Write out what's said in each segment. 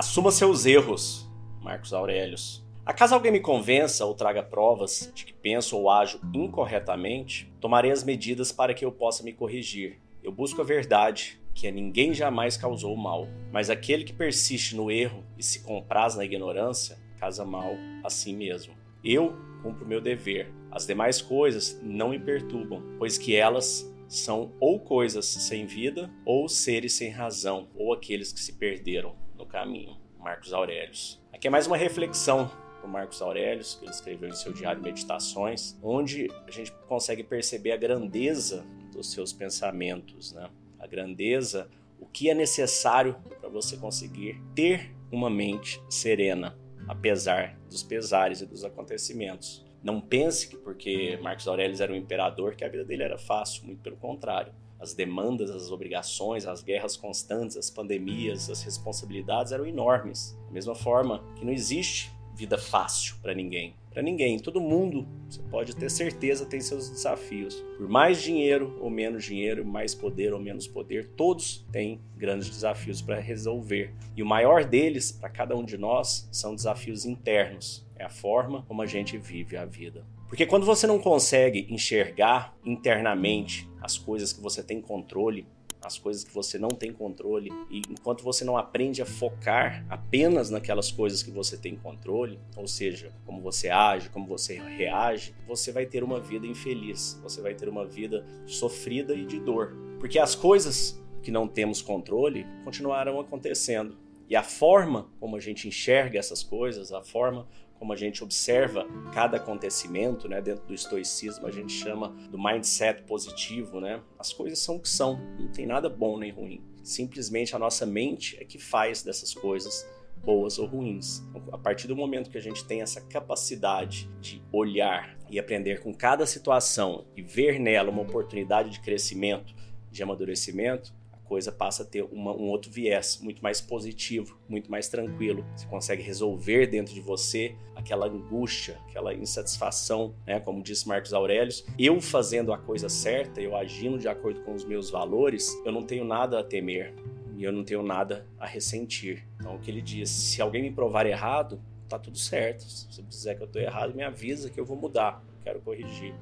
Assuma seus erros, Marcos Aurelius. Acaso alguém me convença ou traga provas de que penso ou ajo incorretamente, tomarei as medidas para que eu possa me corrigir. Eu busco a verdade, que a ninguém jamais causou mal. Mas aquele que persiste no erro e se compraz na ignorância, casa mal a si mesmo. Eu cumpro meu dever. As demais coisas não me perturbam, pois que elas são ou coisas sem vida, ou seres sem razão, ou aqueles que se perderam no caminho. Marcos Aurelius. Aqui é mais uma reflexão do Marcos Aurelius, que ele escreveu em seu diário Meditações, onde a gente consegue perceber a grandeza dos seus pensamentos, né? A grandeza, o que é necessário para você conseguir ter uma mente serena, apesar dos pesares e dos acontecimentos. Não pense que porque Marcos Aurelius era um imperador que a vida dele era fácil, muito pelo contrário as demandas, as obrigações, as guerras constantes, as pandemias, as responsabilidades eram enormes. Da mesma forma que não existe vida fácil para ninguém. Para ninguém, todo mundo, você pode ter certeza, tem seus desafios. Por mais dinheiro ou menos dinheiro, mais poder ou menos poder, todos têm grandes desafios para resolver. E o maior deles, para cada um de nós, são desafios internos. É a forma como a gente vive a vida. Porque quando você não consegue enxergar internamente as coisas que você tem controle, as coisas que você não tem controle, e enquanto você não aprende a focar apenas naquelas coisas que você tem controle, ou seja, como você age, como você reage, você vai ter uma vida infeliz, você vai ter uma vida sofrida e de dor. Porque as coisas que não temos controle continuarão acontecendo. E a forma como a gente enxerga essas coisas, a forma como a gente observa cada acontecimento, né? Dentro do estoicismo a gente chama do mindset positivo, né? As coisas são o que são, não tem nada bom nem ruim. Simplesmente a nossa mente é que faz dessas coisas boas ou ruins. A partir do momento que a gente tem essa capacidade de olhar e aprender com cada situação e ver nela uma oportunidade de crescimento, de amadurecimento, coisa passa a ter uma, um outro viés, muito mais positivo, muito mais tranquilo. Você consegue resolver dentro de você aquela angústia, aquela insatisfação, né? Como disse Marcos Aurelius, eu fazendo a coisa certa, eu agindo de acordo com os meus valores, eu não tenho nada a temer e eu não tenho nada a ressentir. Então, o que ele diz: se alguém me provar errado, tá tudo certo. Se você quiser que eu estou errado, me avisa que eu vou mudar, quero corrigir.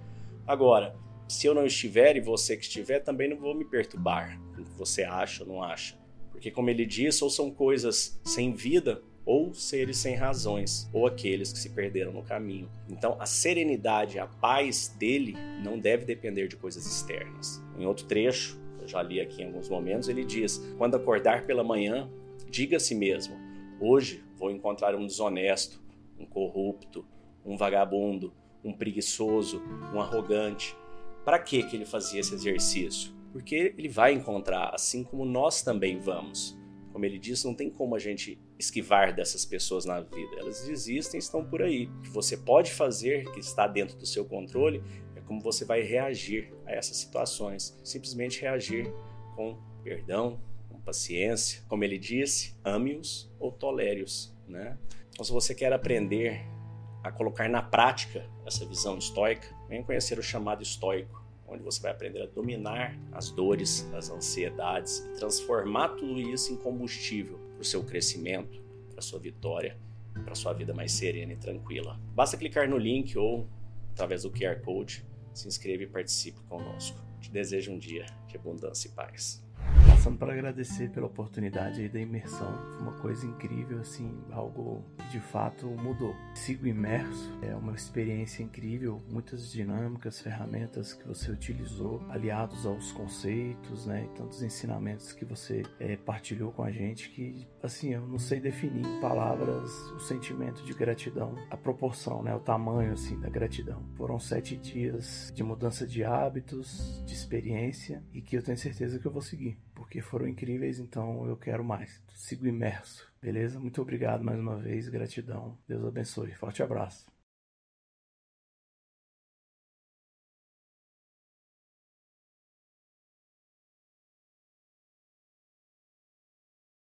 Agora, se eu não estiver e você que estiver, também não vou me perturbar com o que você acha ou não acha. Porque, como ele diz, ou são coisas sem vida, ou seres sem razões, ou aqueles que se perderam no caminho. Então, a serenidade, a paz dele não deve depender de coisas externas. Em outro trecho, eu já li aqui em alguns momentos, ele diz: quando acordar pela manhã, diga a si mesmo: hoje vou encontrar um desonesto, um corrupto, um vagabundo, um preguiçoso, um arrogante para que que ele fazia esse exercício? Porque ele vai encontrar, assim como nós também vamos. Como ele disse, não tem como a gente esquivar dessas pessoas na vida. Elas existem, estão por aí. O que você pode fazer, que está dentro do seu controle, é como você vai reagir a essas situações. Simplesmente reagir com perdão, com paciência. Como ele disse, ame-os ou tolere-os. Né? Então, se você quer aprender a colocar na prática essa visão estoica, venha conhecer o chamado estoico onde você vai aprender a dominar as dores, as ansiedades e transformar tudo isso em combustível para o seu crescimento, para a sua vitória, para a sua vida mais serena e tranquila. Basta clicar no link ou através do QR Code, se inscreva e participe conosco. Te desejo um dia de abundância e paz passando para agradecer pela oportunidade aí da imersão. Uma coisa incrível, assim, algo que de fato mudou. Sigo imerso, é uma experiência incrível, muitas dinâmicas, ferramentas que você utilizou, aliados aos conceitos, né, e tantos ensinamentos que você é, partilhou com a gente que, assim, eu não sei definir em palavras o sentimento de gratidão, a proporção, né, o tamanho, assim, da gratidão. Foram sete dias de mudança de hábitos, de experiência e que eu tenho certeza que eu vou seguir porque foram incríveis, então eu quero mais. Sigo imerso, beleza? Muito obrigado mais uma vez, gratidão. Deus abençoe. Forte abraço.